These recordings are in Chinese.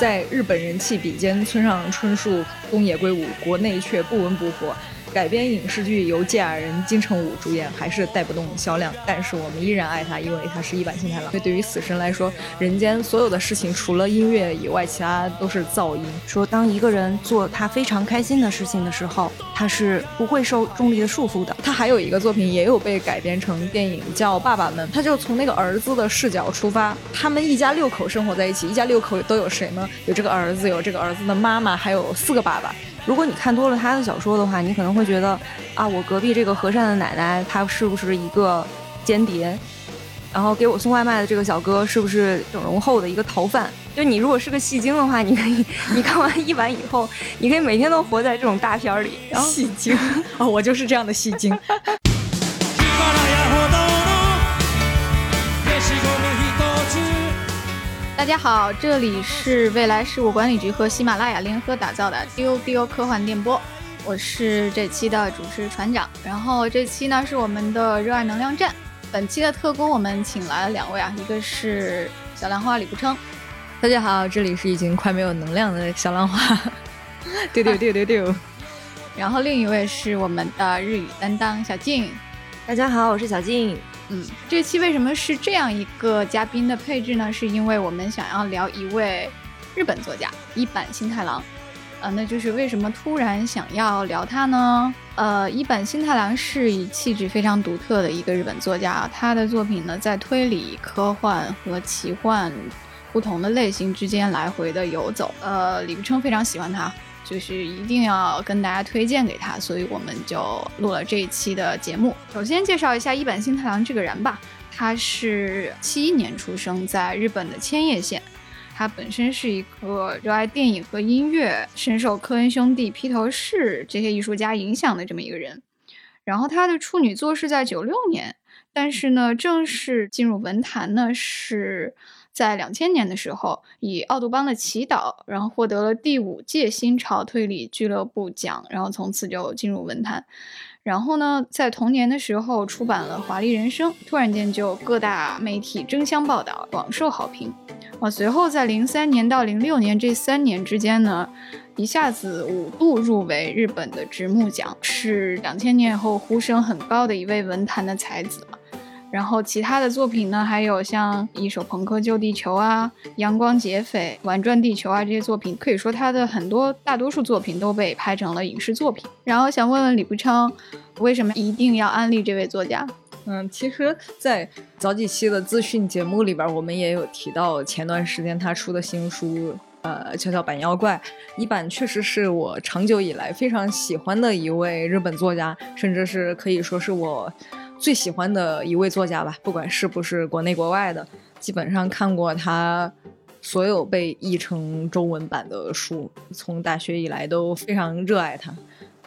在日本人气比肩村上春树、宫野圭吾，国内却不温不火。改编影视剧由芥雅人金城武主演，还是带不动销量。但是我们依然爱他，因为他是一版新太郎。因为对于死神来说，人间所有的事情除了音乐以外，其他都是噪音。说当一个人做他非常开心的事情的时候，他是不会受重力的束缚的。他还有一个作品也有被改编成电影，叫《爸爸们》。他就从那个儿子的视角出发，他们一家六口生活在一起。一家六口都有谁呢？有这个儿子，有这个儿子的妈妈，还有四个爸爸。如果你看多了他的小说的话，你可能会觉得，啊，我隔壁这个和善的奶奶，她是不是一个间谍？然后给我送外卖的这个小哥，是不是整容后的一个逃犯？就你如果是个戏精的话，你可以，你看完一晚以后，你可以每天都活在这种大片里。戏精啊，我就是这样的戏精。大家好，这里是未来事务管理局和喜马拉雅联合打造的丢丢科幻电波，我是这期的主持船长。然后这期呢是我们的热爱能量站，本期的特工我们请来了两位啊，一个是小兰花李不称，大家好，这里是已经快没有能量的小兰花，丢丢丢丢丢。然后另一位是我们的日语担当小静，大家好，我是小静。嗯，这期为什么是这样一个嘉宾的配置呢？是因为我们想要聊一位日本作家一坂新太郎。呃，那就是为什么突然想要聊他呢？呃，一坂新太郎是以气质非常独特的一个日本作家，他的作品呢在推理、科幻和奇幻不同的类型之间来回的游走。呃，李不称非常喜欢他。就是一定要跟大家推荐给他，所以我们就录了这一期的节目。首先介绍一下一坂新太郎这个人吧，他是七一年出生在日本的千叶县，他本身是一个热爱电影和音乐，深受科恩兄弟、披头士这些艺术家影响的这么一个人。然后他的处女作是在九六年，但是呢，正式进入文坛呢是。在两千年的时候，以《奥杜邦的祈祷》，然后获得了第五届新潮推理俱乐部奖，然后从此就进入文坛。然后呢，在同年的时候出版了《华丽人生》，突然间就各大媒体争相报道，广受好评。啊，随后在零三年到零六年这三年之间呢，一下子五度入围日本的直木奖，是两千年以后呼声很高的一位文坛的才子了。然后其他的作品呢，还有像《一手朋克救地球》啊，《阳光劫匪》《玩转地球》啊这些作品，可以说他的很多大多数作品都被拍成了影视作品。然后想问问李不昌，为什么一定要安利这位作家？嗯，其实，在早几期的资讯节目里边，我们也有提到前段时间他出的新书，呃，《跷跷板妖怪》一版，确实是我长久以来非常喜欢的一位日本作家，甚至是可以说是我。最喜欢的一位作家吧，不管是不是国内国外的，基本上看过他所有被译成中文版的书，从大学以来都非常热爱他。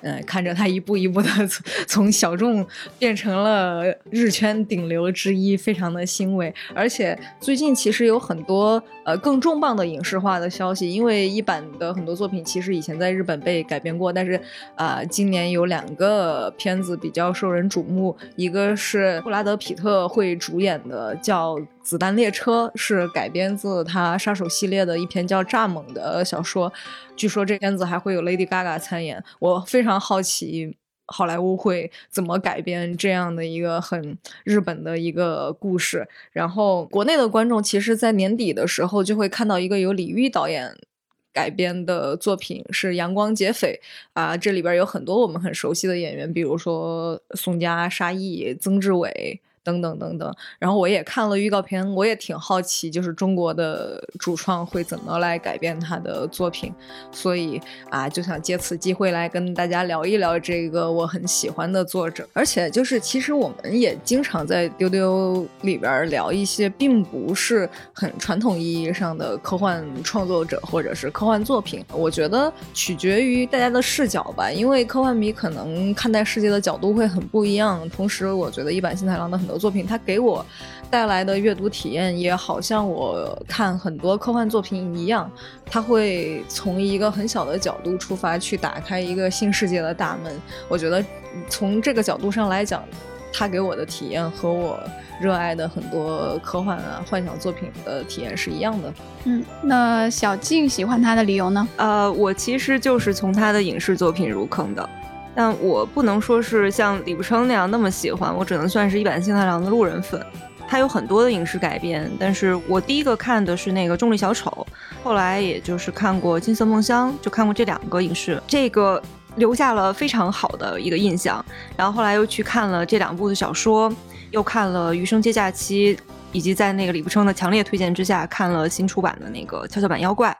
嗯，看着他一步一步的 从小众变成了日圈顶流之一，非常的欣慰。而且最近其实有很多呃更重磅的影视化的消息，因为一版的很多作品其实以前在日本被改编过，但是啊，今年有两个片子比较受人瞩目，一个是布拉德皮特会主演的，叫。子弹列车是改编自他杀手系列的一篇叫《蚱蜢》的小说，据说这片子还会有 Lady Gaga 参演。我非常好奇好莱坞会怎么改编这样的一个很日本的一个故事。然后国内的观众其实，在年底的时候就会看到一个由李玉导演改编的作品，是《阳光劫匪》啊，这里边有很多我们很熟悉的演员，比如说宋佳、沙溢、曾志伟。等等等等，然后我也看了预告片，我也挺好奇，就是中国的主创会怎么来改变他的作品，所以啊，就想借此机会来跟大家聊一聊这个我很喜欢的作者。而且就是，其实我们也经常在丢丢里边聊一些并不是很传统意义上的科幻创作者或者是科幻作品。我觉得取决于大家的视角吧，因为科幻迷可能看待世界的角度会很不一样。同时，我觉得一坂新太郎的很多。作品它给我带来的阅读体验，也好像我看很多科幻作品一样，它会从一个很小的角度出发，去打开一个新世界的大门。我觉得从这个角度上来讲。他给我的体验和我热爱的很多科幻啊、幻想作品的体验是一样的。嗯，那小静喜欢他的理由呢？呃，我其实就是从他的影视作品入坑的，但我不能说是像李不称那样那么喜欢，我只能算是一版新太郎的路人粉。他有很多的影视改编，但是我第一个看的是那个《重力小丑》，后来也就是看过《金色梦乡》，就看过这两个影视，这个留下了非常好的一个印象。然后后来又去看了这两部的小说，又看了《余生皆假期》，以及在那个李不称的强烈推荐之下，看了新出版的那个《跷跷板妖怪》。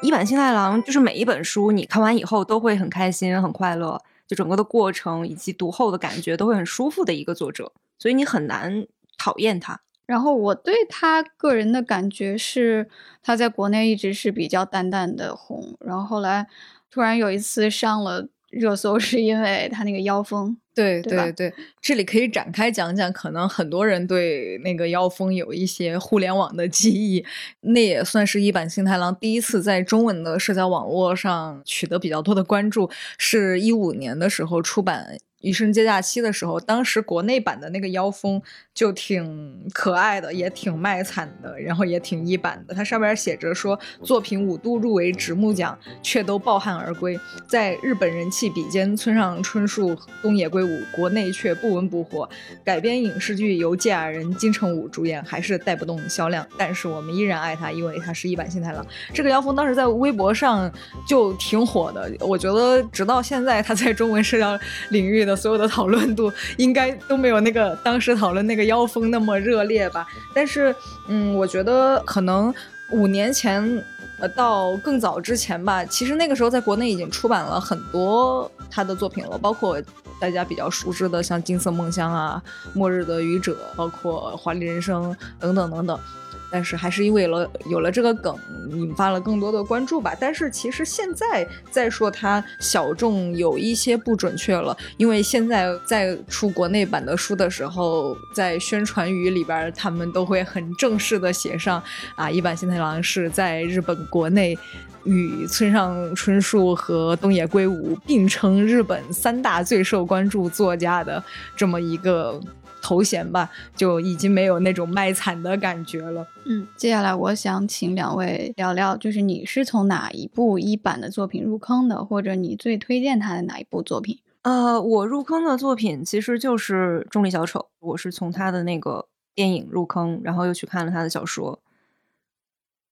一版新太郎就是每一本书你看完以后都会很开心、很快乐，就整个的过程以及读后的感觉都会很舒服的一个作者，所以你很难。讨厌他，然后我对他个人的感觉是，他在国内一直是比较淡淡的红，然后后来突然有一次上了热搜，是因为他那个妖风。对对对，这里可以展开讲讲，可能很多人对那个妖风有一些互联网的记忆，那也算是一版新太郎第一次在中文的社交网络上取得比较多的关注，是一五年的时候出版。余生接假期的时候，当时国内版的那个妖风就挺可爱的，也挺卖惨的，然后也挺一版的。它上面写着说，作品五度入围直木奖，却都抱憾而归，在日本人气比肩村上春树、东野圭吾，国内却不温不火。改编影视剧由芥雅人金城武主演，还是带不动销量。但是我们依然爱他，因为他是一版新太郎。这个妖风当时在微博上就挺火的，我觉得直到现在，他在中文社交领域。的所有的讨论度应该都没有那个当时讨论那个妖风那么热烈吧？但是，嗯，我觉得可能五年前，呃，到更早之前吧，其实那个时候在国内已经出版了很多他的作品了，包括大家比较熟知的像《金色梦乡》啊，《末日的愚者》，包括《华丽人生》等等等等。但是还是因为了有了这个梗，引发了更多的关注吧。但是其实现在再说它小众有一些不准确了，因为现在在出国内版的书的时候，在宣传语里边，他们都会很正式的写上啊，一版新太郎是在日本国内与村上春树和东野圭吾并称日本三大最受关注作家的这么一个。头衔吧，就已经没有那种卖惨的感觉了。嗯，接下来我想请两位聊聊，就是你是从哪一部一版的作品入坑的，或者你最推荐他的哪一部作品？呃，我入坑的作品其实就是《重力小丑》，我是从他的那个电影入坑，然后又去看了他的小说。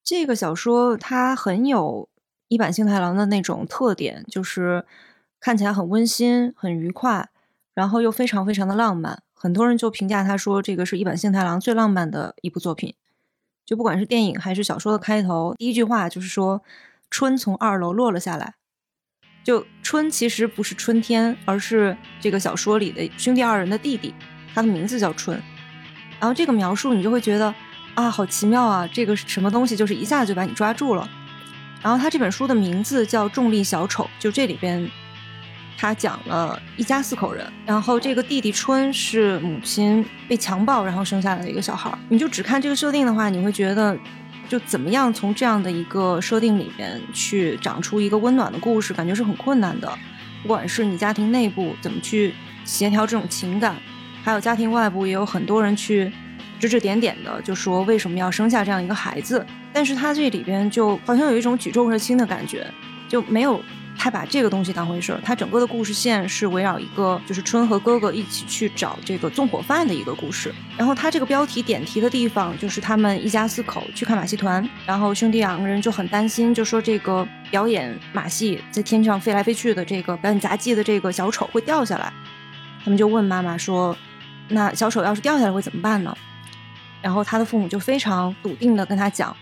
这个小说它很有一版幸太郎的那种特点，就是看起来很温馨、很愉快，然后又非常非常的浪漫。很多人就评价他说，这个是一本幸太郎最浪漫的一部作品。就不管是电影还是小说的开头，第一句话就是说春从二楼落了下来。就春其实不是春天，而是这个小说里的兄弟二人的弟弟，他的名字叫春。然后这个描述你就会觉得啊，好奇妙啊，这个什么东西就是一下子就把你抓住了。然后他这本书的名字叫《重力小丑》，就这里边。他讲了一家四口人，然后这个弟弟春是母亲被强暴，然后生下来的一个小孩。你就只看这个设定的话，你会觉得，就怎么样从这样的一个设定里边去长出一个温暖的故事，感觉是很困难的。不管是你家庭内部怎么去协调这种情感，还有家庭外部也有很多人去指指点点的，就说为什么要生下这样一个孩子。但是他这里边就好像有一种举重若轻的感觉，就没有。他把这个东西当回事儿，他整个的故事线是围绕一个就是春和哥哥一起去找这个纵火犯的一个故事。然后他这个标题点题的地方就是他们一家四口去看马戏团，然后兄弟两个人就很担心，就说这个表演马戏在天上飞来飞去的这个表演杂技的这个小丑会掉下来。他们就问妈妈说：“那小丑要是掉下来会怎么办呢？”然后他的父母就非常笃定的跟他讲。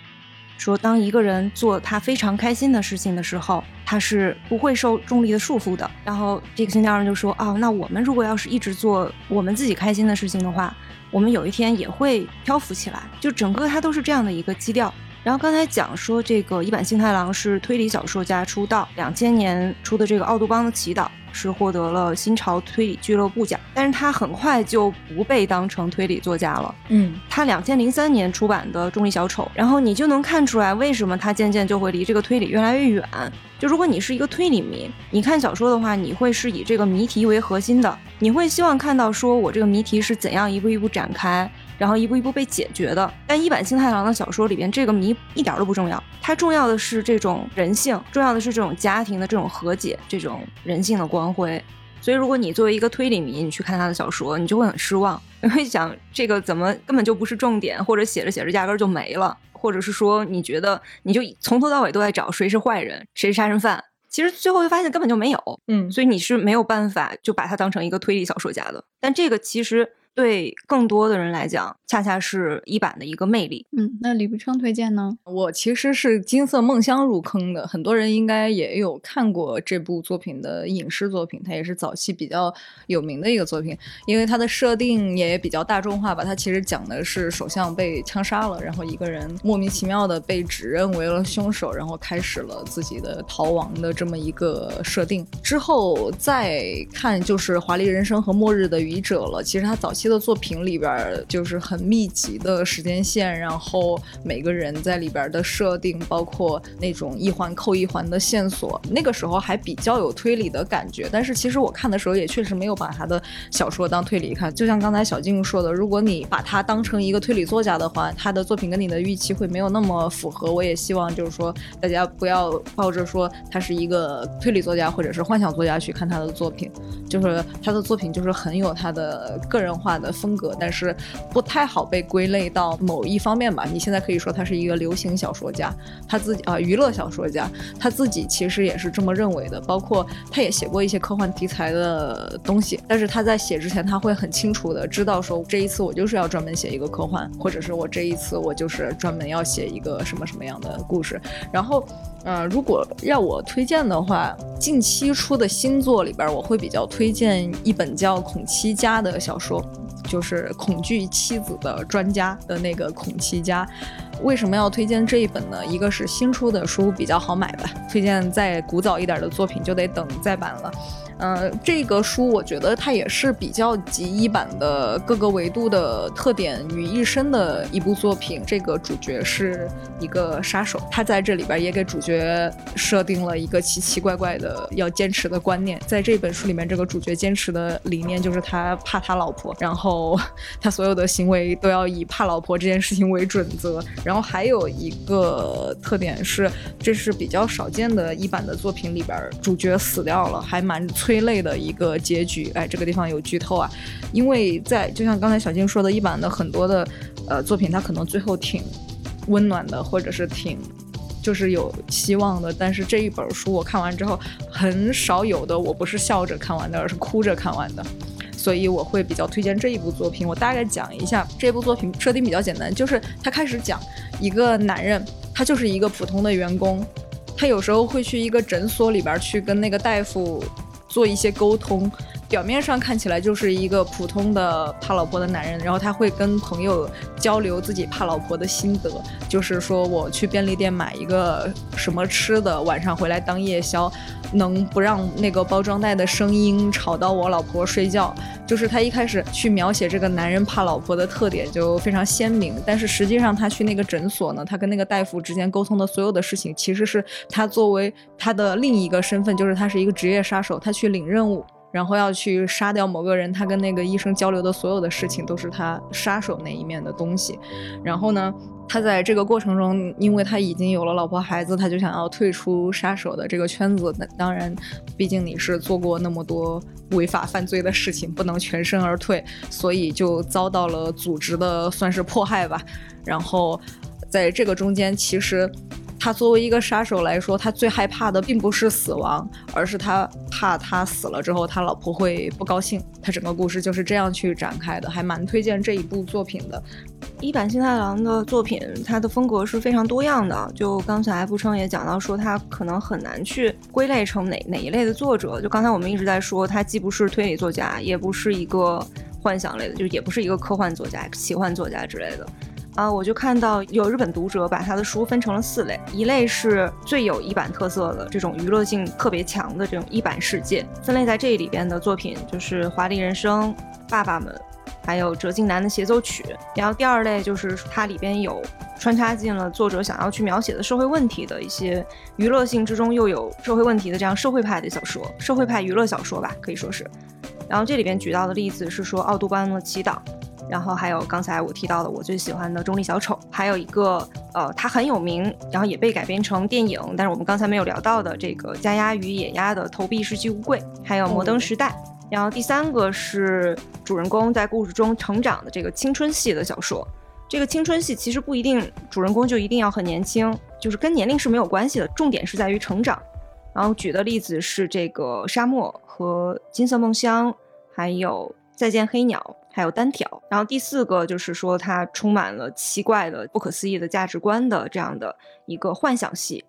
说，当一个人做他非常开心的事情的时候，他是不会受重力的束缚的。然后这个新疆人就说：“哦，那我们如果要是一直做我们自己开心的事情的话，我们有一天也会漂浮起来。”就整个它都是这样的一个基调。然后刚才讲说这个一坂幸太郎是推理小说家出道，两千年出的这个《奥杜邦的祈祷》是获得了新潮推理俱乐部奖，但是他很快就不被当成推理作家了。嗯，他两千零三年出版的《重力小丑》，然后你就能看出来为什么他渐渐就会离这个推理越来越远。就如果你是一个推理迷，你看小说的话，你会是以这个谜题为核心的，你会希望看到说我这个谜题是怎样一步一步展开。然后一步一步被解决的，但一坂幸太郎的小说里边，这个谜一点都不重要，它重要的是这种人性，重要的是这种家庭的这种和解，这种人性的光辉。所以，如果你作为一个推理迷，你去看他的小说，你就会很失望，你会想这个怎么根本就不是重点，或者写着写着压根就没了，或者是说你觉得你就从头到尾都在找谁是坏人，谁是杀人犯，其实最后就发现根本就没有，嗯，所以你是没有办法就把它当成一个推理小说家的。但这个其实。对更多的人来讲，恰恰是一版的一个魅力。嗯，那李不称推荐呢？我其实是金色梦乡入坑的，很多人应该也有看过这部作品的影视作品，它也是早期比较有名的一个作品，因为它的设定也比较大众化吧。它其实讲的是首相被枪杀了，然后一个人莫名其妙的被指认为了凶手，然后开始了自己的逃亡的这么一个设定。之后再看就是《华丽人生》和《末日的愚者》了，其实它早期。的作品里边就是很密集的时间线，然后每个人在里边的设定，包括那种一环扣一环的线索，那个时候还比较有推理的感觉。但是其实我看的时候也确实没有把他的小说当推理看，就像刚才小静说的，如果你把他当成一个推理作家的话，他的作品跟你的预期会没有那么符合。我也希望就是说大家不要抱着说他是一个推理作家或者是幻想作家去看他的作品，就是他的作品就是很有他的个人化。的风格，但是不太好被归类到某一方面吧。你现在可以说他是一个流行小说家，他自己啊，娱乐小说家，他自己其实也是这么认为的。包括他也写过一些科幻题材的东西，但是他在写之前，他会很清楚的知道说，这一次我就是要专门写一个科幻，或者是我这一次我就是专门要写一个什么什么样的故事。然后，呃，如果要我推荐的话，近期出的新作里边，我会比较推荐一本叫《孔七家》的小说。就是恐惧妻子的专家的那个孔七家，为什么要推荐这一本呢？一个是新出的书比较好买吧，推荐再古早一点的作品就得等再版了。呃，这个书我觉得它也是比较集一版的各个维度的特点于一身的一部作品。这个主角是一个杀手，他在这里边也给主角设定了一个奇奇怪怪的要坚持的观念。在这本书里面，这个主角坚持的理念就是他怕他老婆，然后 他所有的行为都要以怕老婆这件事情为准则。然后还有一个特点是，这是比较少见的一版的作品里边，主角死掉了，还蛮。催泪的一个结局，哎，这个地方有剧透啊，因为在就像刚才小静说的，一版的很多的呃作品，它可能最后挺温暖的，或者是挺就是有希望的，但是这一本书我看完之后，很少有的我不是笑着看完的，而是哭着看完的，所以我会比较推荐这一部作品。我大概讲一下这部作品设定比较简单，就是他开始讲一个男人，他就是一个普通的员工，他有时候会去一个诊所里边去跟那个大夫。做一些沟通，表面上看起来就是一个普通的怕老婆的男人，然后他会跟朋友交流自己怕老婆的心得，就是说我去便利店买一个什么吃的，晚上回来当夜宵，能不让那个包装袋的声音吵到我老婆睡觉。就是他一开始去描写这个男人怕老婆的特点就非常鲜明，但是实际上他去那个诊所呢，他跟那个大夫之间沟通的所有的事情，其实是他作为他的另一个身份，就是他是一个职业杀手，他去领任务。然后要去杀掉某个人，他跟那个医生交流的所有的事情都是他杀手那一面的东西。然后呢，他在这个过程中，因为他已经有了老婆孩子，他就想要退出杀手的这个圈子。那当然，毕竟你是做过那么多违法犯罪的事情，不能全身而退，所以就遭到了组织的算是迫害吧。然后在这个中间，其实。他作为一个杀手来说，他最害怕的并不是死亡，而是他怕他死了之后，他老婆会不高兴。他整个故事就是这样去展开的，还蛮推荐这一部作品的。一坂幸太郎的作品，他的风格是非常多样的。就刚才不称也讲到说，他可能很难去归类成哪哪一类的作者。就刚才我们一直在说，他既不是推理作家，也不是一个幻想类的，就也不是一个科幻作家、奇幻作家之类的。啊，我就看到有日本读者把他的书分成了四类，一类是最有一版特色的这种娱乐性特别强的这种一版世界，分类在这里边的作品就是《华丽人生》《爸爸们》。还有折镜男的协奏曲，然后第二类就是它里边有穿插进了作者想要去描写的社会问题的一些娱乐性之中又有社会问题的这样社会派的小说，社会派娱乐小说吧，可以说是。然后这里边举到的例子是说奥杜班的祈祷，然后还有刚才我提到的我最喜欢的中立小丑，还有一个呃它很有名，然后也被改编成电影，但是我们刚才没有聊到的这个加鸭与野鸭的投币式寄物柜，还有摩登时代。然后第三个是主人公在故事中成长的这个青春系的小说。这个青春系其实不一定主人公就一定要很年轻，就是跟年龄是没有关系的，重点是在于成长。然后举的例子是这个沙漠和金色梦乡，还有再见黑鸟，还有单挑。然后第四个就是说它充满了奇怪的、不可思议的价值观的这样的一个幻想系。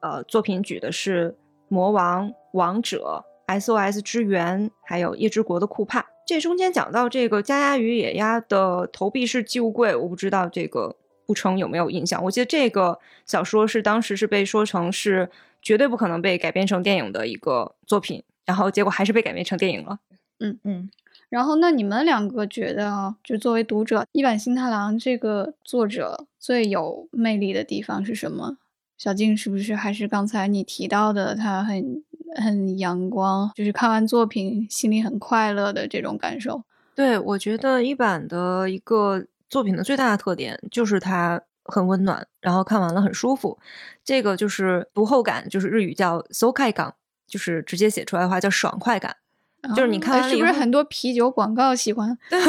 呃，作品举的是魔王、王者。SOS 之源，还有夜之国的库帕，这中间讲到这个加鸭与野鸭的投币式寄物柜，我不知道这个不成有没有印象？我记得这个小说是当时是被说成是绝对不可能被改编成电影的一个作品，然后结果还是被改编成电影了。嗯嗯。然后那你们两个觉得，就作为读者，一坂新太郎这个作者最有魅力的地方是什么？小静是不是还是刚才你提到的，他很？很阳光，就是看完作品心里很快乐的这种感受。对，我觉得一版的一个作品的最大的特点就是它很温暖，然后看完了很舒服。这个就是读后感，就是日语叫 “so kai 感”，就是直接写出来的话叫爽快感。就是你看是不是很多啤酒广告喜欢？对，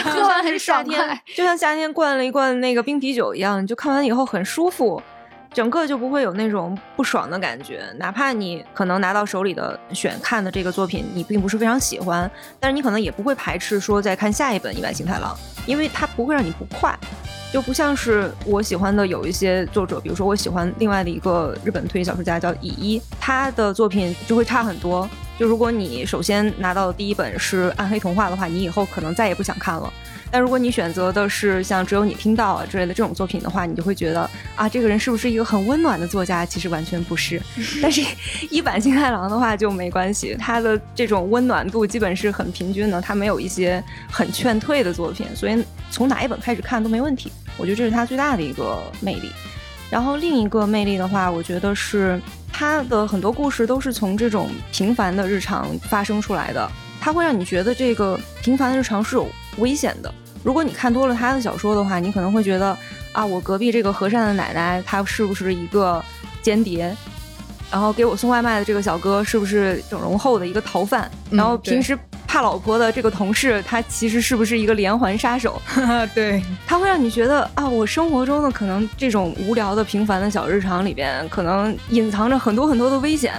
喝完很爽快，就像夏天灌了一罐那个冰啤酒一样，你就看完以后很舒服。整个就不会有那种不爽的感觉，哪怕你可能拿到手里的选看的这个作品，你并不是非常喜欢，但是你可能也不会排斥说再看下一本《意外星太郎》，因为它不会让你不快，就不像是我喜欢的有一些作者，比如说我喜欢另外的一个日本推理小说家叫乙一，他的作品就会差很多。就如果你首先拿到的第一本是《暗黑童话》的话，你以后可能再也不想看了。但如果你选择的是像只有你听到啊之类的这种作品的话，你就会觉得啊，这个人是不是一个很温暖的作家？其实完全不是。但是一版新太郎的话就没关系，他的这种温暖度基本是很平均的，他没有一些很劝退的作品，所以从哪一本开始看都没问题。我觉得这是他最大的一个魅力。然后另一个魅力的话，我觉得是他的很多故事都是从这种平凡的日常发生出来的，他会让你觉得这个平凡的日常是有危险的。如果你看多了他的小说的话，你可能会觉得啊，我隔壁这个和善的奶奶，她是不是一个间谍？然后给我送外卖的这个小哥，是不是整容后的一个逃犯？然后平时怕老婆的这个同事，他其实是不是一个连环杀手？对，他会让你觉得啊，我生活中的可能这种无聊的平凡的小日常里边，可能隐藏着很多很多的危险。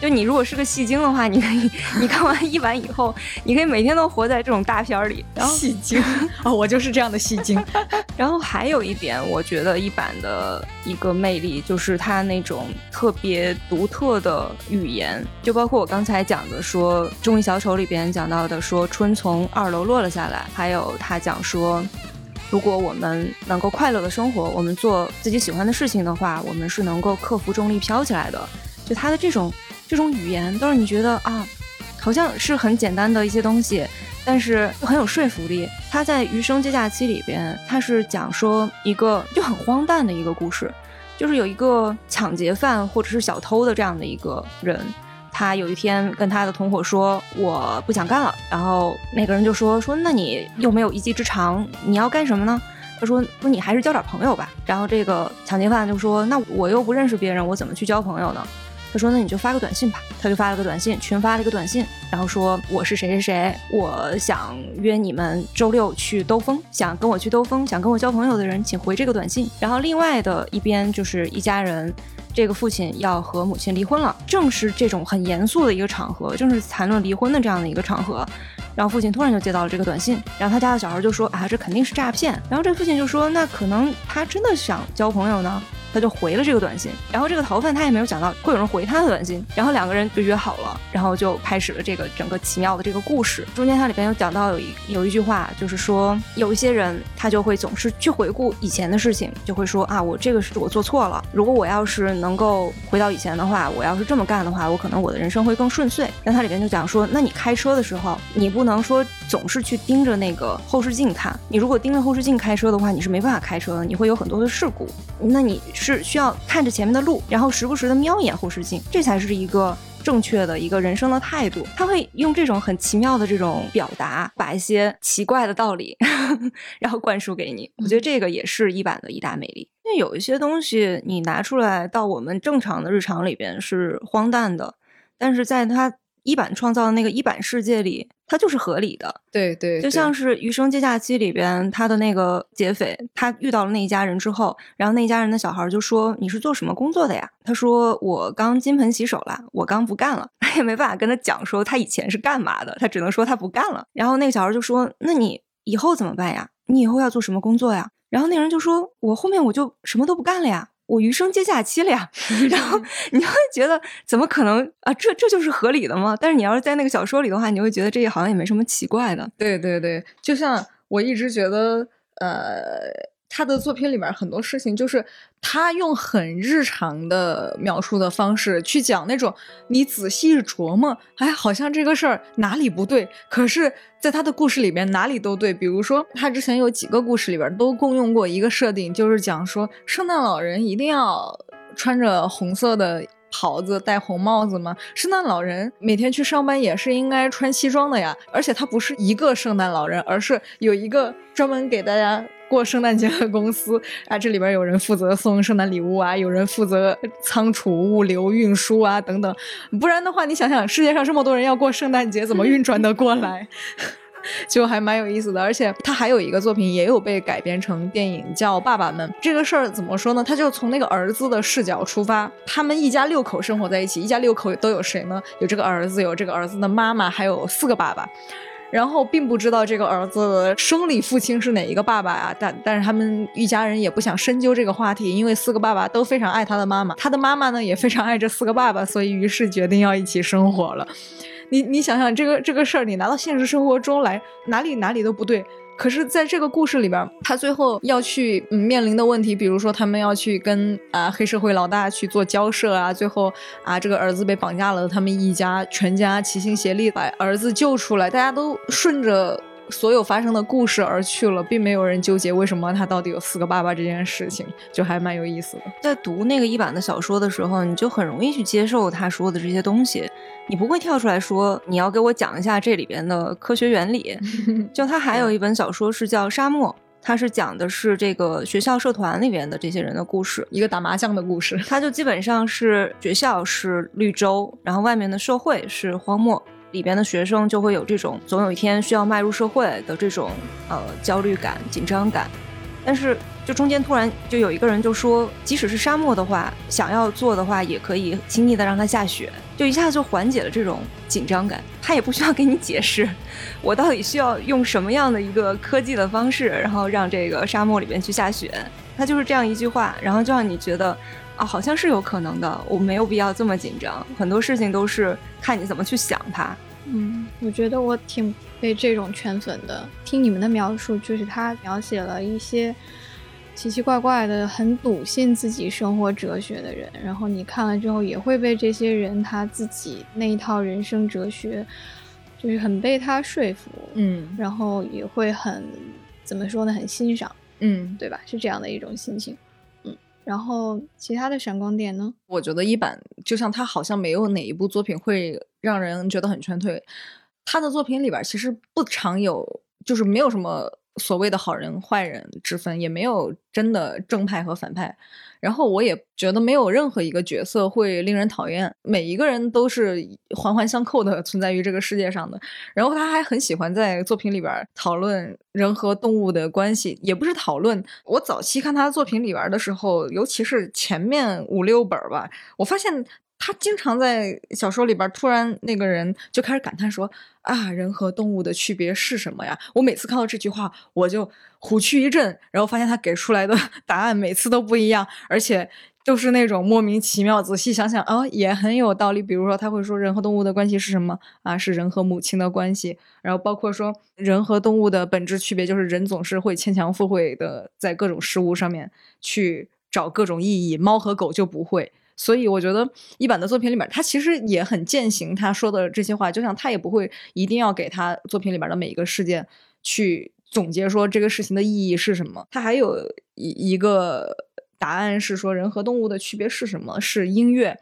就你如果是个戏精的话，你可以，你看完一版以后，你可以每天都活在这种大片儿里。然后戏精啊，我就是这样的戏精。然后还有一点，我觉得一版的一个魅力就是它那种特别独特的语言，就包括我刚才讲的说《中医小丑》里边讲到的说春从二楼落了下来，还有他讲说，如果我们能够快乐的生活，我们做自己喜欢的事情的话，我们是能够克服重力飘起来的。就他的这种。这种语言都是你觉得啊，好像是很简单的一些东西，但是又很有说服力。他在《余生接假期》里边，他是讲说一个就很荒诞的一个故事，就是有一个抢劫犯或者是小偷的这样的一个人，他有一天跟他的同伙说我不想干了，然后那个人就说说那你又没有一技之长，你要干什么呢？他说说你还是交点朋友吧。然后这个抢劫犯就说那我又不认识别人，我怎么去交朋友呢？他说：“那你就发个短信吧。”他就发了个短信，群发了一个短信，然后说：“我是谁谁谁，我想约你们周六去兜风，想跟我去兜风，想跟我交朋友的人，请回这个短信。”然后另外的一边就是一家人，这个父亲要和母亲离婚了，正是这种很严肃的一个场合，正是谈论离婚的这样的一个场合，然后父亲突然就接到了这个短信，然后他家的小孩就说：“啊，这肯定是诈骗。”然后这父亲就说：“那可能他真的想交朋友呢。”他就回了这个短信。然后这个逃犯他也没有想到会有人回他的短信，然后两个人就约好了，然后就开始了这个整个奇妙的这个故事。中间它里边有讲到有一有一句话，就是说有一些人他就会总是去回顾以前的事情，就会说啊，我这个是我做错了。如果我要是能够回到以前的话，我要是这么干的话，我可能我的人生会更顺遂。但它里边就讲说，那你开车的时候，你不能说总是去盯着那个后视镜看，你如果盯着后视镜开车的话，你是没办法开车的，你会有很多的事故。那你是需要看着前面的路，然后时不时的瞄一眼后视镜，这才是一个正确的一个人生的态度。他会用这种很奇妙的这种表达，把一些奇怪的道理，然后灌输给你。我觉得这个也是一版的一大魅力。因为有一些东西 你拿出来到我们正常的日常里边是荒诞的，但是在他一版创造的那个一版世界里，它就是合理的。对对，就像是《余生接假期》里边，他的那个劫匪，他遇到了那一家人之后，然后那一家人的小孩就说：“你是做什么工作的呀？”他说：“我刚金盆洗手了，我刚不干了。”他也没办法跟他讲说他以前是干嘛的，他只能说他不干了。然后那个小孩就说：“那你以后怎么办呀？你以后要做什么工作呀？”然后那人就说：“我后面我就什么都不干了呀。”我余生接假期了呀，然后 你会觉得怎么可能啊？这这就是合理的吗？但是你要是在那个小说里的话，你会觉得这也好像也没什么奇怪的。对对对，就像我一直觉得，呃。他的作品里面很多事情，就是他用很日常的描述的方式去讲那种你仔细琢磨，哎，好像这个事儿哪里不对，可是在他的故事里面哪里都对。比如说，他之前有几个故事里边都共用过一个设定，就是讲说圣诞老人一定要穿着红色的袍子、戴红帽子吗？圣诞老人每天去上班也是应该穿西装的呀。而且他不是一个圣诞老人，而是有一个专门给大家。过圣诞节的公司啊，这里边有人负责送圣诞礼物啊，有人负责仓储物流运输啊，等等。不然的话，你想想，世界上这么多人要过圣诞节，怎么运转得过来？就还蛮有意思的。而且他还有一个作品，也有被改编成电影，叫《爸爸们》。这个事儿怎么说呢？他就从那个儿子的视角出发，他们一家六口生活在一起，一家六口都有谁呢？有这个儿子，有这个儿子的妈妈，还有四个爸爸。然后并不知道这个儿子生理父亲是哪一个爸爸呀？但但是他们一家人也不想深究这个话题，因为四个爸爸都非常爱他的妈妈，他的妈妈呢也非常爱这四个爸爸，所以于是决定要一起生活了。你你想想这个这个事儿，你拿到现实生活中来，哪里哪里都不对。可是，在这个故事里边，他最后要去面临的问题，比如说他们要去跟啊黑社会老大去做交涉啊，最后啊这个儿子被绑架了，他们一家全家齐心协力把儿子救出来，大家都顺着。所有发生的故事而去了，并没有人纠结为什么他到底有四个爸爸这件事情，就还蛮有意思的。在读那个一版的小说的时候，你就很容易去接受他说的这些东西，你不会跳出来说你要给我讲一下这里边的科学原理。就他还有一本小说是叫《沙漠》，他是讲的是这个学校社团里边的这些人的故事，一个打麻将的故事。他就基本上是学校是绿洲，然后外面的社会是荒漠。里边的学生就会有这种总有一天需要迈入社会的这种呃焦虑感、紧张感，但是就中间突然就有一个人就说，即使是沙漠的话，想要做的话也可以轻易的让它下雪，就一下子就缓解了这种紧张感。他也不需要给你解释，我到底需要用什么样的一个科技的方式，然后让这个沙漠里面去下雪。他就是这样一句话，然后就让你觉得啊，好像是有可能的，我没有必要这么紧张。很多事情都是看你怎么去想它。嗯，我觉得我挺被这种圈粉的。听你们的描述，就是他描写了一些奇奇怪怪的、很笃信自己生活哲学的人，然后你看了之后也会被这些人他自己那一套人生哲学，就是很被他说服。嗯，然后也会很怎么说呢？很欣赏。嗯，对吧？是这样的一种心情。嗯，然后其他的闪光点呢？我觉得一版就像他好像没有哪一部作品会让人觉得很劝退。他的作品里边其实不常有，就是没有什么所谓的好人坏人之分，也没有真的正派和反派。然后我也觉得没有任何一个角色会令人讨厌，每一个人都是环环相扣的 存在于这个世界上的。然后他还很喜欢在作品里边讨论人和动物的关系，也不是讨论。我早期看他的作品里边的时候，尤其是前面五六本吧，我发现。他经常在小说里边突然那个人就开始感叹说啊，人和动物的区别是什么呀？我每次看到这句话，我就虎躯一震，然后发现他给出来的 答案每次都不一样，而且都是那种莫名其妙。仔细想想啊，也很有道理。比如说他会说人和动物的关系是什么啊？是人和母亲的关系。然后包括说人和动物的本质区别就是人总是会牵强附会的在各种事物上面去找各种意义，猫和狗就不会。所以我觉得一版的作品里面，他其实也很践行他说的这些话，就像他也不会一定要给他作品里面的每一个事件去总结说这个事情的意义是什么。他还有一一个答案是说人和动物的区别是什么？是音乐。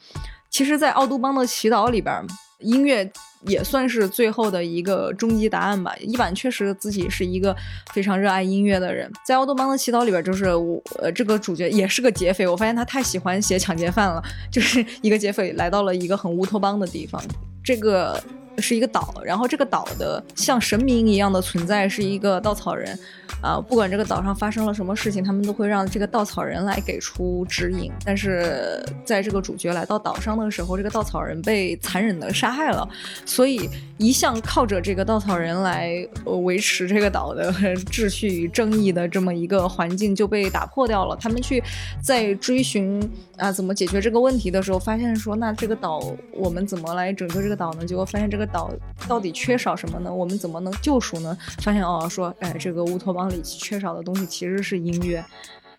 其实，在奥杜邦的祈祷里边。音乐也算是最后的一个终极答案吧。一版确实自己是一个非常热爱音乐的人，在《奥多邦的祈祷》里边，就是我呃这个主角也是个劫匪。我发现他太喜欢写抢劫犯了，就是一个劫匪来到了一个很乌托邦的地方，这个是一个岛，然后这个岛的像神明一样的存在是一个稻草人。啊，不管这个岛上发生了什么事情，他们都会让这个稻草人来给出指引。但是在这个主角来到岛上的时候，这个稻草人被残忍的杀害了，所以一向靠着这个稻草人来维持这个岛的 秩序与正义的这么一个环境就被打破掉了。他们去在追寻啊怎么解决这个问题的时候，发现说那这个岛我们怎么来拯救这个岛呢？结果发现这个岛到底缺少什么呢？我们怎么能救赎呢？发现哦说哎这个乌托邦。里缺少的东西其实是音乐，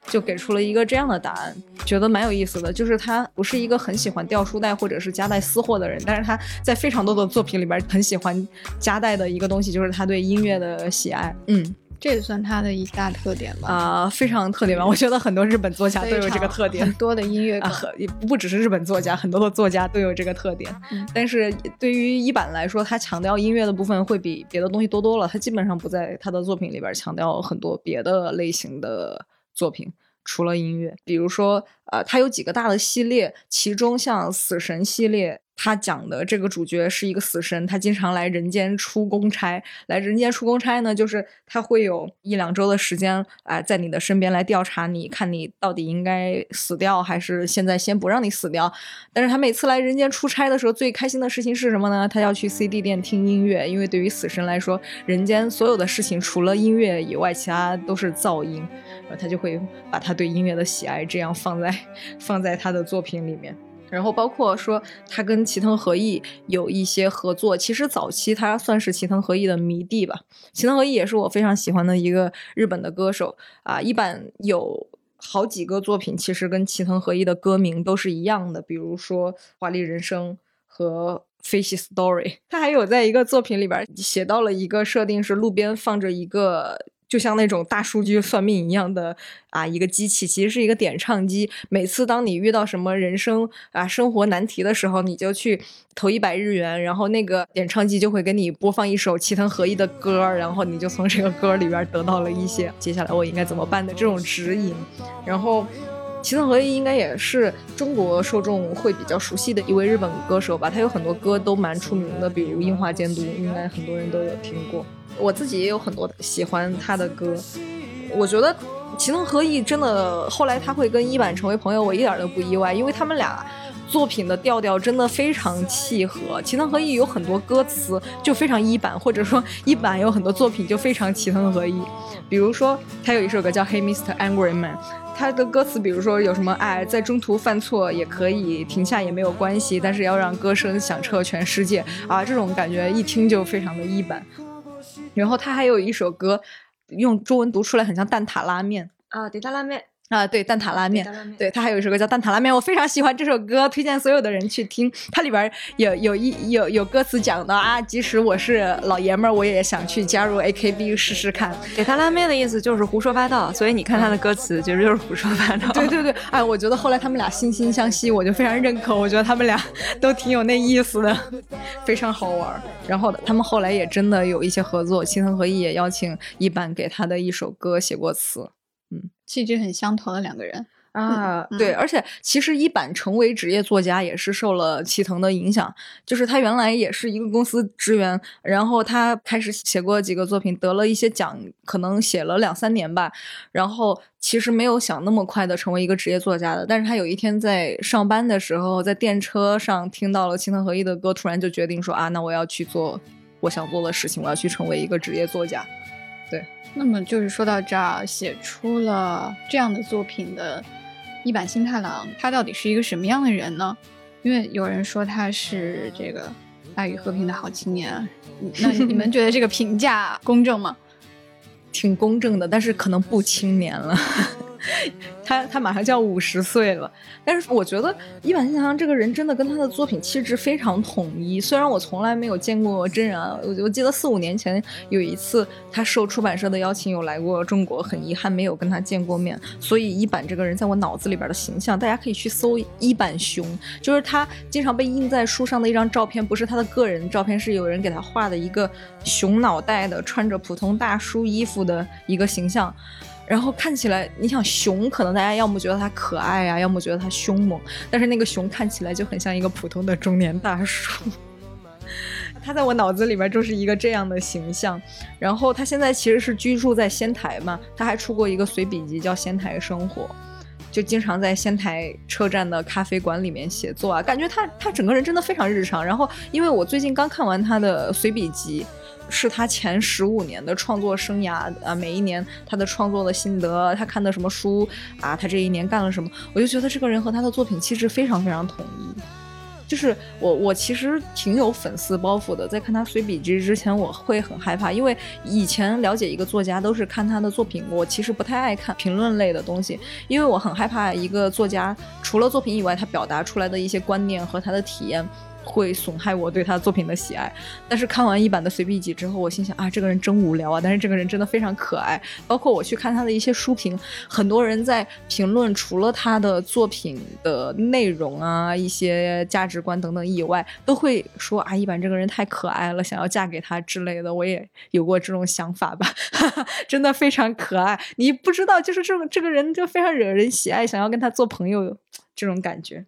就给出了一个这样的答案，觉得蛮有意思的。就是他不是一个很喜欢掉书袋或者是夹带私货的人，但是他在非常多的作品里边很喜欢夹带的一个东西，就是他对音乐的喜爱。嗯。这也算他的一大特点吧？啊，非常特点吧？我觉得很多日本作家都有这个特点，很多的音乐和也不只是日本作家，很多的作家都有这个特点。但是对于一版来说，他强调音乐的部分会比别的东西多多了。他基本上不在他的作品里边强调很多别的类型的作品，除了音乐。比如说，呃，他有几个大的系列，其中像死神系列。他讲的这个主角是一个死神，他经常来人间出公差。来人间出公差呢，就是他会有一两周的时间，啊，在你的身边来调查你，看你到底应该死掉，还是现在先不让你死掉。但是他每次来人间出差的时候，最开心的事情是什么呢？他要去 CD 店听音乐，因为对于死神来说，人间所有的事情除了音乐以外，其他都是噪音。然后他就会把他对音乐的喜爱这样放在放在他的作品里面。然后包括说他跟齐藤和义有一些合作，其实早期他算是齐藤和义的迷弟吧。齐藤和义也是我非常喜欢的一个日本的歌手啊。一版有好几个作品，其实跟齐藤和义的歌名都是一样的，比如说《华丽人生》和《Fish Story》。他还有在一个作品里边写到了一个设定，是路边放着一个。就像那种大数据算命一样的啊，一个机器其实是一个点唱机。每次当你遇到什么人生啊生活难题的时候，你就去投一百日元，然后那个点唱机就会给你播放一首齐藤和义的歌，然后你就从这个歌里边得到了一些接下来我应该怎么办的这种指引。然后齐藤和义应该也是中国受众会比较熟悉的一位日本歌手吧，他有很多歌都蛮出名的，比如《樱花监督》，应该很多人都有听过。我自己也有很多喜欢他的歌，我觉得齐藤和义真的后来他会跟一版成为朋友，我一点都不意外，因为他们俩作品的调调真的非常契合。齐藤和义有很多歌词就非常一板，或者说一版有很多作品就非常齐藤和义。比如说他有一首歌叫《Hey Mr. Angry Man》，他的歌词比如说有什么爱，在中途犯错也可以停下也没有关系，但是要让歌声响彻全世界啊，这种感觉一听就非常的一般。然后他还有一首歌，用中文读出来很像蛋挞拉面啊，对，蛋拉面。啊，对，蛋挞拉面，对他还有一首歌叫《蛋挞拉面》，我非常喜欢这首歌，推荐所有的人去听。它里边有有一有有歌词讲的啊，即使我是老爷们儿，我也想去加入 AKB 试试看。给他拉面的意思就是胡说八道，所以你看他的歌词其实就是胡说八道。对对对，哎，我觉得后来他们俩惺惺相惜，我就非常认可。我觉得他们俩都挺有那意思的，非常好玩。然后他们后来也真的有一些合作，青藤和义也邀请一版给他的一首歌写过词。气质很相投的两个人啊，嗯对，而且其实一版成为职业作家也是受了齐藤的影响，就是他原来也是一个公司职员，然后他开始写过几个作品，得了一些奖，可能写了两三年吧，然后其实没有想那么快的成为一个职业作家的，但是他有一天在上班的时候，在电车上听到了齐藤和一的歌，突然就决定说啊，那我要去做我想做的事情，我要去成为一个职业作家。那么就是说到这儿，写出了这样的作品的一坂新太郎，他到底是一个什么样的人呢？因为有人说他是这个爱与和平的好青年，那你们觉得这个评价公正吗？挺公正的，但是可能不青年了。他他马上就要五十岁了，但是我觉得一坂幸太郎这个人真的跟他的作品气质非常统一。虽然我从来没有见过真人，我我记得四五年前有一次他受出版社的邀请有来过中国，很遗憾没有跟他见过面。所以一坂这个人在我脑子里边的形象，大家可以去搜一坂熊，就是他经常被印在书上的一张照片，不是他的个人照片，是有人给他画的一个熊脑袋的穿着普通大叔衣服的一个形象。然后看起来，你想熊，可能大家要么觉得它可爱啊，要么觉得它凶猛，但是那个熊看起来就很像一个普通的中年大叔。他在我脑子里边就是一个这样的形象。然后他现在其实是居住在仙台嘛，他还出过一个随笔集叫《仙台生活》，就经常在仙台车站的咖啡馆里面写作啊，感觉他他整个人真的非常日常。然后因为我最近刚看完他的随笔集。是他前十五年的创作生涯啊，每一年他的创作的心得，他看的什么书啊，他这一年干了什么，我就觉得这个人和他的作品气质非常非常统一。就是我我其实挺有粉丝包袱的，在看他随笔集之前，我会很害怕，因为以前了解一个作家都是看他的作品，我其实不太爱看评论类的东西，因为我很害怕一个作家除了作品以外，他表达出来的一些观念和他的体验。会损害我对他作品的喜爱，但是看完一版的随笔集之后，我心想啊，这个人真无聊啊！但是这个人真的非常可爱。包括我去看他的一些书评，很多人在评论除了他的作品的内容啊、一些价值观等等以外，都会说啊，一版这个人太可爱了，想要嫁给他之类的。我也有过这种想法吧，真的非常可爱。你不知道，就是这种这个人就非常惹人喜爱，想要跟他做朋友这种感觉。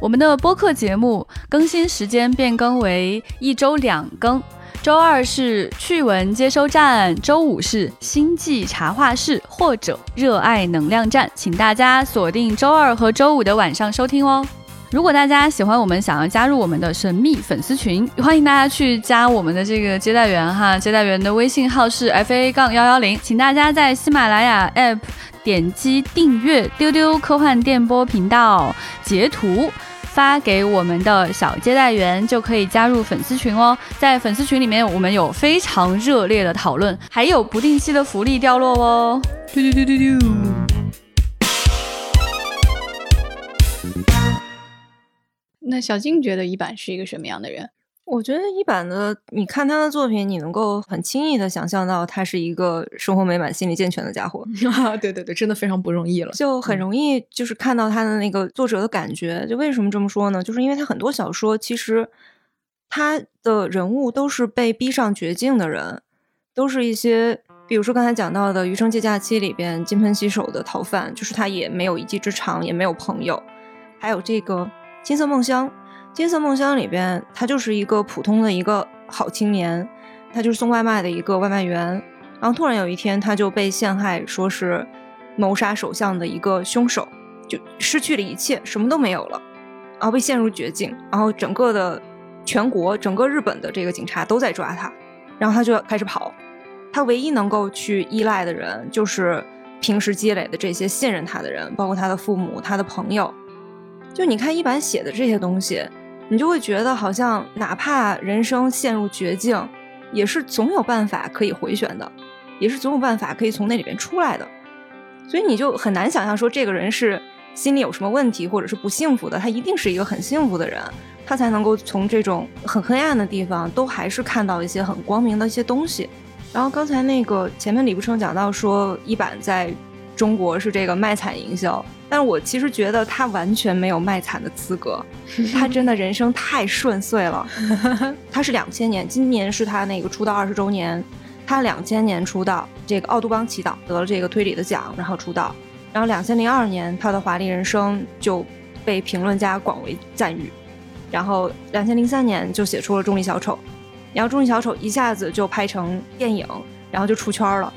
我们的播客节目更新时间变更为一周两更，周二是趣闻接收站，周五是星际茶话室或者热爱能量站，请大家锁定周二和周五的晚上收听哦。如果大家喜欢我们，想要加入我们的神秘粉丝群，欢迎大家去加我们的这个接待员哈，接待员的微信号是 f a 杠幺幺零，请大家在喜马拉雅 app 点击订阅“丢丢科幻电波”频道，截图。发给我们的小接待员就可以加入粉丝群哦，在粉丝群里面，我们有非常热烈的讨论，还有不定期的福利掉落哦。嘟嘟嘟嘟嘟。那小静觉得一版是一个什么样的人？我觉得一版的，你看他的作品，你能够很轻易的想象到他是一个生活美满、心理健全的家伙。啊，对对对，真的非常不容易了，就很容易就是看到他的那个作者的感觉。就为什么这么说呢？就是因为他很多小说其实他的人物都是被逼上绝境的人，都是一些，比如说刚才讲到的《余生借假期》里边金盆洗手的逃犯，就是他也没有一技之长，也没有朋友。还有这个《金色梦乡》。《金色梦乡》里边，他就是一个普通的一个好青年，他就是送外卖的一个外卖员。然后突然有一天，他就被陷害，说是谋杀首相的一个凶手，就失去了一切，什么都没有了，然后被陷入绝境。然后整个的全国，整个日本的这个警察都在抓他，然后他就要开始跑。他唯一能够去依赖的人，就是平时积累的这些信任他的人，包括他的父母、他的朋友。就你看一版写的这些东西。你就会觉得，好像哪怕人生陷入绝境，也是总有办法可以回旋的，也是总有办法可以从那里边出来的。所以你就很难想象说这个人是心里有什么问题，或者是不幸福的。他一定是一个很幸福的人，他才能够从这种很黑暗的地方，都还是看到一些很光明的一些东西。然后刚才那个前面李不成讲到说，一版在中国是这个卖惨营销。但是我其实觉得他完全没有卖惨的资格，他真的人生太顺遂了。他是两千年，今年是他那个出道二十周年，他两千年出道，这个《奥杜邦祈祷》得了这个推理的奖，然后出道。然后两千零二年，他的《华丽人生》就被评论家广为赞誉。然后两千零三年就写出了《重力小丑》，然后《重力小丑》一下子就拍成电影，然后就出圈了。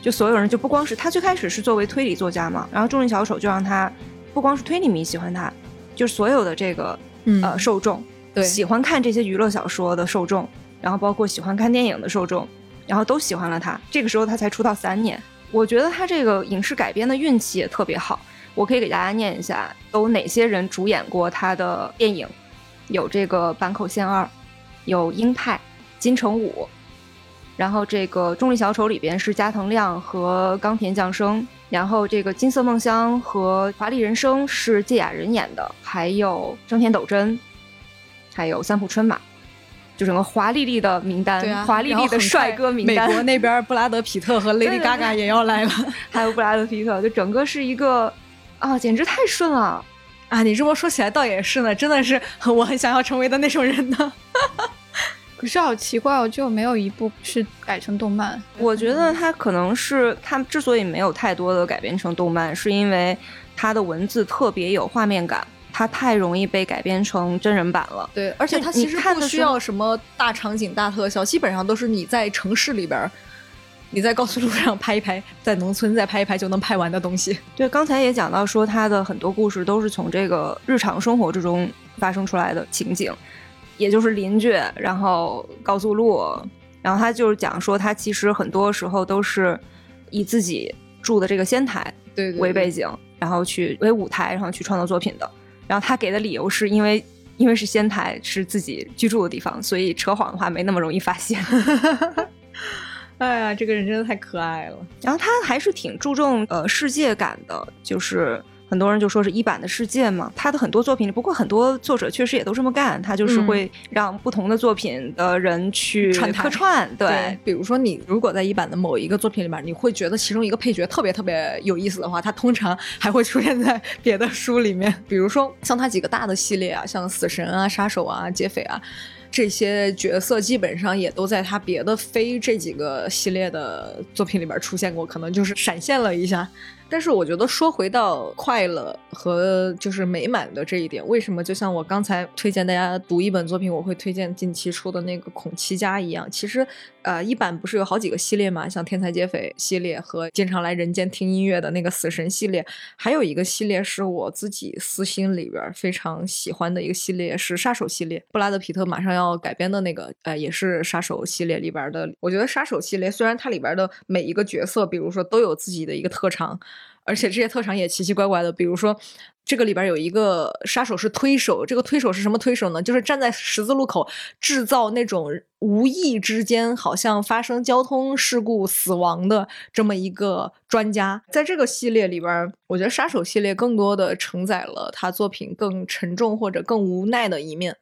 就所有人就不光是他最开始是作为推理作家嘛，然后《重力小丑》就让他不光是推理迷喜欢他，就是所有的这个呃受众，对喜欢看这些娱乐小说的受众，然后包括喜欢看电影的受众，然后都喜欢了他。这个时候他才出道三年，我觉得他这个影视改编的运气也特别好。我可以给大家念一下，都哪些人主演过他的电影，有这个坂口宪二，有鹰派、金城武。然后这个《重力小丑》里边是加藤亮和冈田将生，然后这个《金色梦乡》和《华丽人生》是芥雅人演的，还有生田斗真，还有三浦春马，就整个华丽丽的名单，华丽丽的帅哥名单。美国那边布拉德皮特和 Lady Gaga 也要来了，还有布拉德皮特，就整个是一个啊，简直太顺了啊！你这么说起来倒也是呢，真的是我很想要成为的那种人呢。可是好奇怪哦，就没有一部是改成动漫。我觉得它可能是它之所以没有太多的改编成动漫，是因为它的文字特别有画面感，它太容易被改编成真人版了。对，而且它其实不需要什么大场景、大特效，基本上都是你在城市里边，你在高速路上拍一拍，在农村再拍一拍就能拍完的东西。对，刚才也讲到说，它的很多故事都是从这个日常生活之中发生出来的情景。也就是邻居，然后高速路，然后他就是讲说，他其实很多时候都是以自己住的这个仙台对为背景，然后去为舞台，然后去创作作品的。然后他给的理由是因为，因为是仙台是自己居住的地方，所以扯谎的话没那么容易发现。哎呀，这个人真的太可爱了。然后他还是挺注重呃世界感的，就是。很多人就说是一版的世界嘛，他的很多作品里，不过很多作者确实也都这么干，他就是会让不同的作品的人去客串。对，比如说你如果在一版的某一个作品里面，你会觉得其中一个配角特别特别有意思的话，他通常还会出现在 别的书里面。比如说像他几个大的系列啊，像死神啊、杀手啊、劫匪啊。这些角色基本上也都在他别的非这几个系列的作品里边出现过，可能就是闪现了一下。但是我觉得说回到快乐和就是美满的这一点，为什么就像我刚才推荐大家读一本作品，我会推荐近期出的那个《孔七家》一样？其实，呃，一版不是有好几个系列嘛，像天才劫匪系列和经常来人间听音乐的那个死神系列，还有一个系列是我自己私心里边非常喜欢的一个系列是杀手系列，布拉德皮特马上要改编的那个，呃，也是杀手系列里边的。我觉得杀手系列虽然它里边的每一个角色，比如说都有自己的一个特长。而且这些特长也奇奇怪怪的，比如说，这个里边有一个杀手是推手，这个推手是什么推手呢？就是站在十字路口制造那种无意之间好像发生交通事故死亡的这么一个专家。在这个系列里边，我觉得杀手系列更多的承载了他作品更沉重或者更无奈的一面。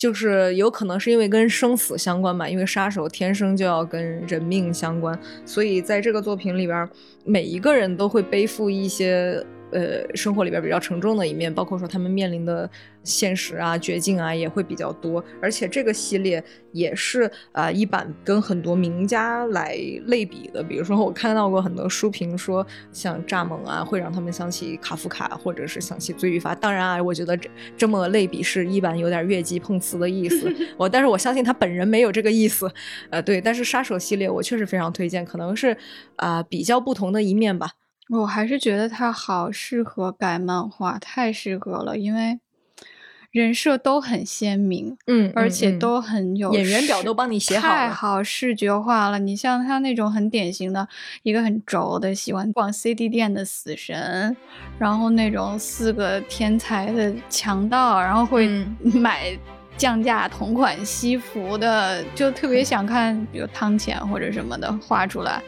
就是有可能是因为跟生死相关吧，因为杀手天生就要跟人命相关，所以在这个作品里边，每一个人都会背负一些。呃，生活里边比较沉重的一面，包括说他们面临的现实啊、绝境啊，也会比较多。而且这个系列也是啊，一版跟很多名家来类比的。比如说，我看到过很多书评说，像蚱蜢啊，会让他们想起卡夫卡，或者是想起罪与罚。当然啊，我觉得这这么类比是一版有点越级碰瓷的意思。我，但是我相信他本人没有这个意思。呃，对，但是杀手系列我确实非常推荐，可能是啊比较不同的一面吧。我还是觉得他好适合改漫画，太适合了，因为人设都很鲜明，嗯，而且都很有演员表都帮你写好了，太好视觉化了。你像他那种很典型的一个很轴的喜欢逛 CD 店的死神，然后那种四个天才的强盗，然后会 买降价同款西服的，就特别想看，比如汤浅或者什么的画出来。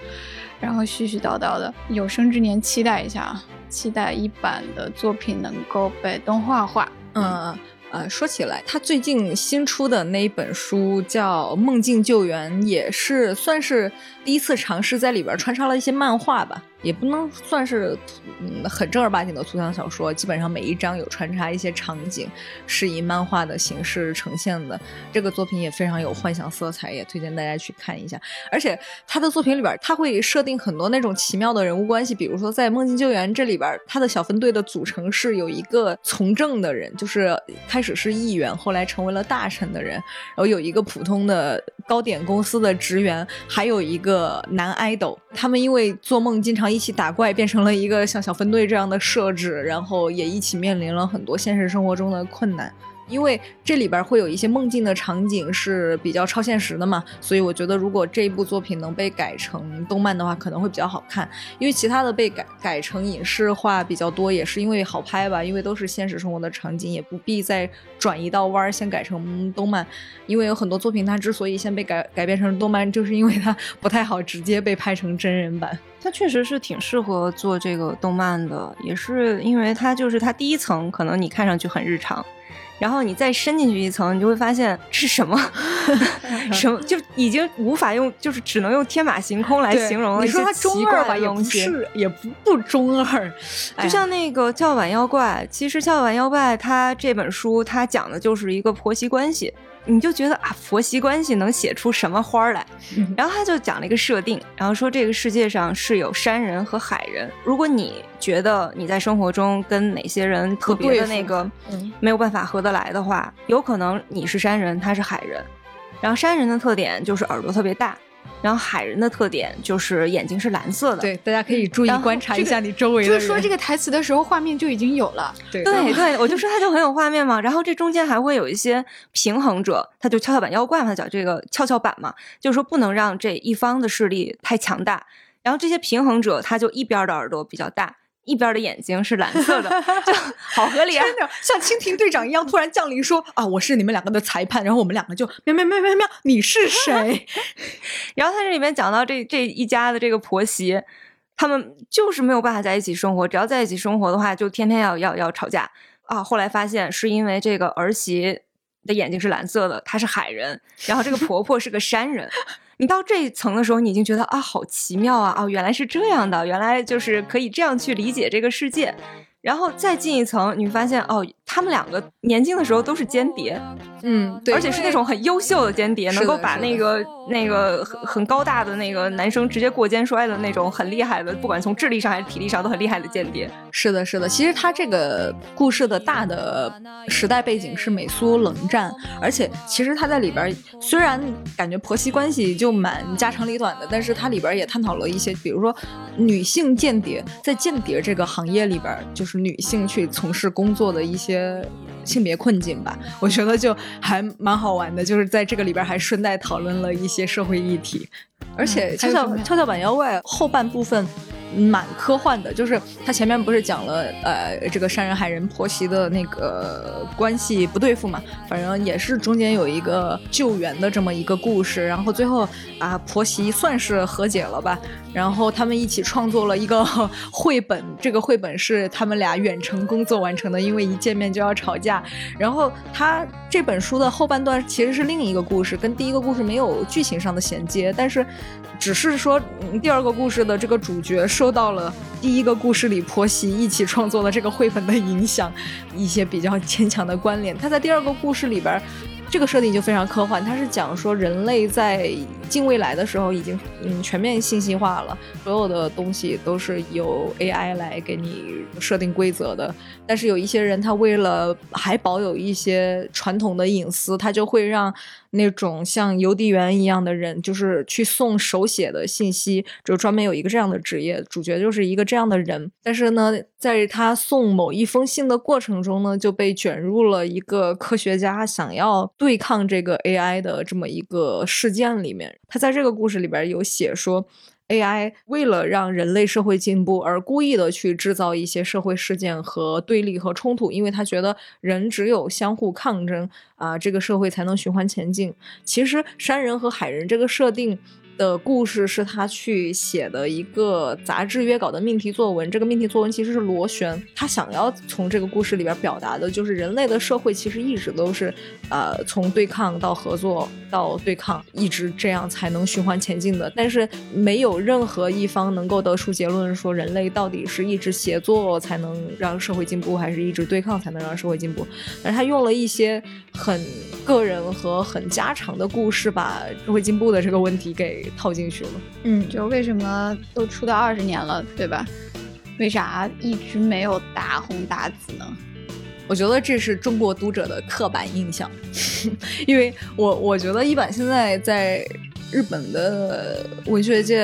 然后絮絮叨叨的，有生之年期待一下啊，期待一版的作品能够被动画化。嗯呃，说起来，他最近新出的那一本书叫《梦境救援》，也是算是第一次尝试在里边穿插了一些漫画吧。也不能算是嗯很正儿八经的图像小说，基本上每一章有穿插一些场景，是以漫画的形式呈现的。这个作品也非常有幻想色彩，也推荐大家去看一下。而且他的作品里边，他会设定很多那种奇妙的人物关系，比如说在《梦境救援》这里边，他的小分队的组成是有一个从政的人，就是开始是议员，后来成为了大臣的人，然后有一个普通的糕点公司的职员，还有一个男 idol。他们因为做梦经常一起打怪，变成了一个像小分队这样的设置，然后也一起面临了很多现实生活中的困难。因为这里边会有一些梦境的场景是比较超现实的嘛，所以我觉得如果这一部作品能被改成动漫的话，可能会比较好看。因为其他的被改改成影视化比较多，也是因为好拍吧，因为都是现实生活的场景，也不必再转一道弯儿先改成动漫。因为有很多作品它之所以先被改改编成动漫，就是因为它不太好直接被拍成真人版。它确实是挺适合做这个动漫的，也是因为它就是它第一层可能你看上去很日常。然后你再伸进去一层，你就会发现是什么，什么 就已经无法用，就是只能用天马行空来形容了。你说它中二吧，也不是，也不不中二。就像那个《叫板妖怪》，其实《叫板妖怪》它这本书它讲的就是一个婆媳关系。你就觉得啊，婆媳关系能写出什么花来？然后他就讲了一个设定，然后说这个世界上是有山人和海人。如果你觉得你在生活中跟哪些人特别的那个没有办法合得来的话，有可能你是山人，他是海人。然后山人的特点就是耳朵特别大。然后海人的特点就是眼睛是蓝色的。对，大家可以注意观察一下你周围的就是说这个台词的时候，画面就已经有了。对对对，我就说他就很有画面嘛。然后这中间还会有一些平衡者，他就跷跷板妖怪嘛，叫这个跷跷板嘛，就是说不能让这一方的势力太强大。然后这些平衡者，他就一边的耳朵比较大。一边的眼睛是蓝色的，就 好合理啊！真的像蜻蜓队长一样突然降临，说啊，我是你们两个的裁判，然后我们两个就喵喵喵喵喵，你是谁？然后他这里面讲到这这一家的这个婆媳，他们就是没有办法在一起生活，只要在一起生活的话，就天天要要要吵架啊！后来发现是因为这个儿媳的眼睛是蓝色的，她是海人，然后这个婆婆是个山人。你到这一层的时候，你已经觉得啊，好奇妙啊！哦，原来是这样的，原来就是可以这样去理解这个世界。然后再进一层，你发现哦，他们两个年轻的时候都是间谍，嗯，对，而且是那种很优秀的间谍，能够把那个那个很很高大的那个男生直接过肩摔的那种很厉害的，不管从智力上还是体力上都很厉害的间谍。是的，是的。其实他这个故事的大的时代背景是美苏冷战，而且其实他在里边虽然感觉婆媳关系就蛮家长里短的，但是它里边也探讨了一些，比如说女性间谍在间谍这个行业里边就是。女性去从事工作的一些呃性别困境吧，我觉得就还蛮好玩的，就是在这个里边还顺带讨论了一些社会议题，而且跷跷跷跷板妖怪后半部分。蛮科幻的，就是他前面不是讲了，呃，这个山人海人婆媳的那个关系不对付嘛，反正也是中间有一个救援的这么一个故事，然后最后啊婆媳算是和解了吧，然后他们一起创作了一个绘本，这个绘本是他们俩远程工作完成的，因为一见面就要吵架，然后他这本书的后半段其实是另一个故事，跟第一个故事没有剧情上的衔接，但是只是说第二个故事的这个主角。受到了第一个故事里婆媳一起创作的这个绘本的影响，一些比较牵强的关联。他在第二个故事里边。这个设定就非常科幻，它是讲说人类在近未来的时候已经嗯全面信息化了，所有的东西都是由 AI 来给你设定规则的。但是有一些人他为了还保有一些传统的隐私，他就会让那种像邮递员一样的人，就是去送手写的信息，就专门有一个这样的职业，主角就是一个这样的人。但是呢，在他送某一封信的过程中呢，就被卷入了一个科学家想要。对抗这个 AI 的这么一个事件里面，他在这个故事里边有写说，AI 为了让人类社会进步而故意的去制造一些社会事件和对立和冲突，因为他觉得人只有相互抗争啊，这个社会才能循环前进。其实山人和海人这个设定。的故事是他去写的一个杂志约稿的命题作文。这个命题作文其实是螺旋，他想要从这个故事里边表达的就是人类的社会其实一直都是，呃，从对抗到合作到对抗，一直这样才能循环前进的。但是没有任何一方能够得出结论说人类到底是一直协作才能让社会进步，还是一直对抗才能让社会进步。而他用了一些很个人和很家常的故事，把社会进步的这个问题给套进去了。嗯，就为什么都出道二十年了，对吧？为啥一直没有大红大紫呢？我觉得这是中国读者的刻板印象，因为我我觉得一版现在在日本的文学界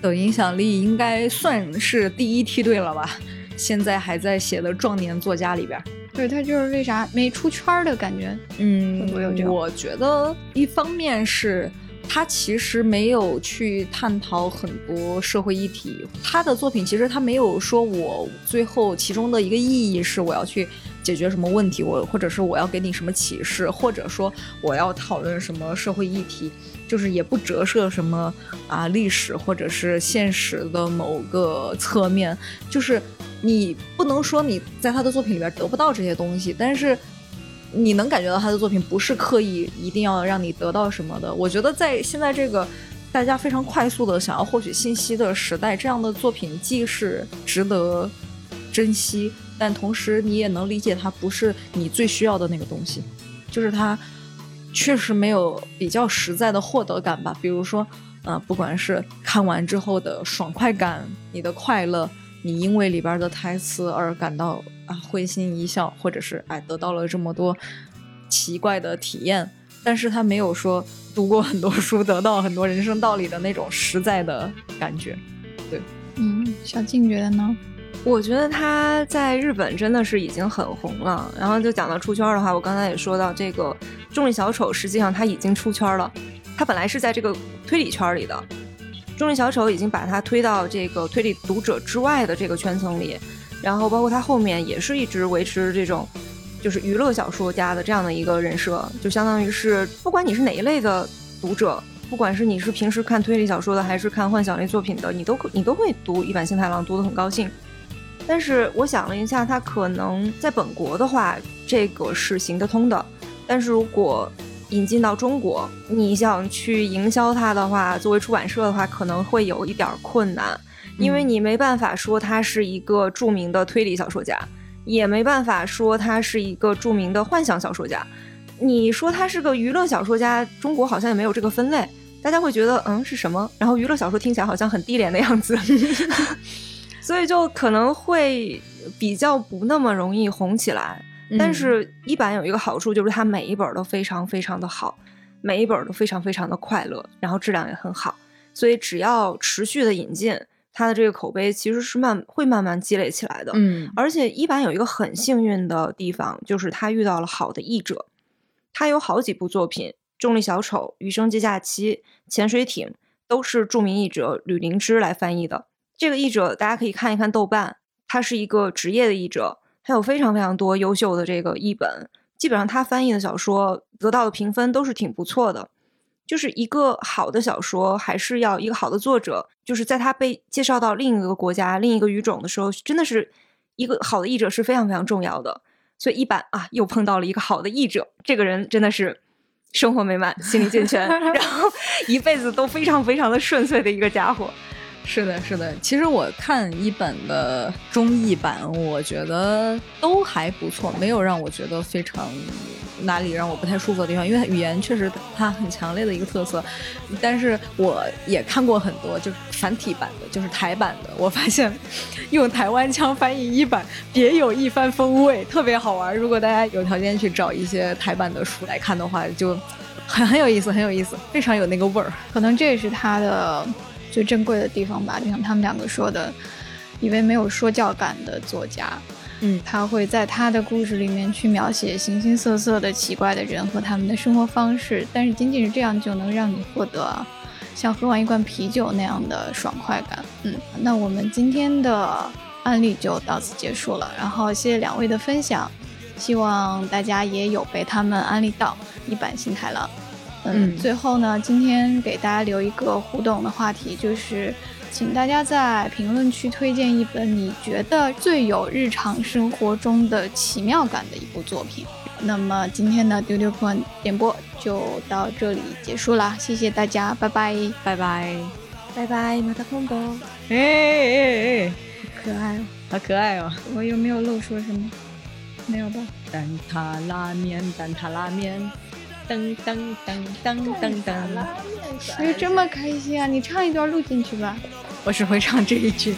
的影响力应该算是第一梯队了吧？现在还在写的壮年作家里边。对他就是为啥没出圈的感觉？嗯，我有这种我觉得一方面是他其实没有去探讨很多社会议题，他的作品其实他没有说我最后其中的一个意义是我要去解决什么问题，我或者是我要给你什么启示，或者说我要讨论什么社会议题，就是也不折射什么啊历史或者是现实的某个侧面，就是你不能说你在他的作品里边得不到这些东西，但是你能感觉到他的作品不是刻意一定要让你得到什么的。我觉得在现在这个大家非常快速的想要获取信息的时代，这样的作品既是值得珍惜，但同时你也能理解它不是你最需要的那个东西，就是它确实没有比较实在的获得感吧。比如说，呃，不管是看完之后的爽快感，你的快乐，你因为里边的台词而感到啊会心一笑，或者是哎得到了这么多奇怪的体验，但是他没有说读过很多书得到很多人生道理的那种实在的感觉。对嗯，小静觉得呢？我觉得他在日本真的是已经很红了。然后就讲到出圈的话，我刚才也说到这个《重力小丑》，实际上他已经出圈了。他本来是在这个推理圈里的，《重力小丑》已经把他推到这个推理读者之外的这个圈层里。然后包括他后面也是一直维持这种就是娱乐小说家的这样的一个人设，就相当于是不管你是哪一类的读者。不管是你是平时看推理小说的，还是看幻想类作品的，你都你都会读一版新太郎，读得很高兴。但是我想了一下，他可能在本国的话，这个是行得通的。但是如果引进到中国，你想去营销它的话，作为出版社的话，可能会有一点困难，因为你没办法说他是一个著名的推理小说家，也没办法说他是一个著名的幻想小说家。你说他是个娱乐小说家，中国好像也没有这个分类，大家会觉得嗯是什么？然后娱乐小说听起来好像很低廉的样子，所以就可能会比较不那么容易红起来。但是一版有一个好处，就是它每一本都非常非常的好，每一本都非常非常的快乐，然后质量也很好，所以只要持续的引进，它的这个口碑其实是慢会慢慢积累起来的。嗯而且一版有一个很幸运的地方，就是他遇到了好的译者，他有好几部作品，《重力小丑》《余生节假期》《潜水艇》都是著名译者吕灵芝来翻译的。这个译者大家可以看一看豆瓣，他是一个职业的译者，他有非常非常多优秀的这个译本，基本上他翻译的小说得到的评分都是挺不错的。就是一个好的小说，还是要一个好的作者，就是在他被介绍到另一个国家、另一个语种的时候，真的是一个好的译者是非常非常重要的。所以一版啊，又碰到了一个好的译者，这个人真的是生活美满、心理健全，然后一辈子都非常非常的顺遂的一个家伙。是的，是的。其实我看一本的中译版，我觉得都还不错，没有让我觉得非常哪里让我不太舒服的地方。因为语言确实它很强烈的一个特色，但是我也看过很多就是繁体版的，就是台版的，我发现用台湾腔翻译一版别有一番风味，特别好玩。如果大家有条件去找一些台版的书来看的话，就很很有意思，很有意思，非常有那个味儿。可能这也是他的 最珍贵的地方吧。就像他们两个说的，一位没有说教感的作家，嗯他会在他的故事里面去描写形形色色的奇怪的人和他们的生活方式，但是仅仅是这样就能让你获得像喝完一罐啤酒那样的爽快感。嗯，那我们今天的案例就到此结束了，然后谢谢两位的分享，希望大家也有被他们安利到一版新太郎。嗯，嗯最后呢，今天给大家留一个互动的话题，就是请大家在评论区推荐一本你觉得最有日常生活中的奇妙感的一部作品。那么今天的丢丢破点播就到这里结束啦，谢谢大家，拜拜。拜拜。拜拜，马达空多，哎哎哎，可爱哦，好可爱哦！我有没有漏说什么？没有吧？蛋挞拉面，蛋挞拉面，噔噔噔噔噔噔。哎，这么开心啊！你唱一段录进去吧。我只会唱这一句。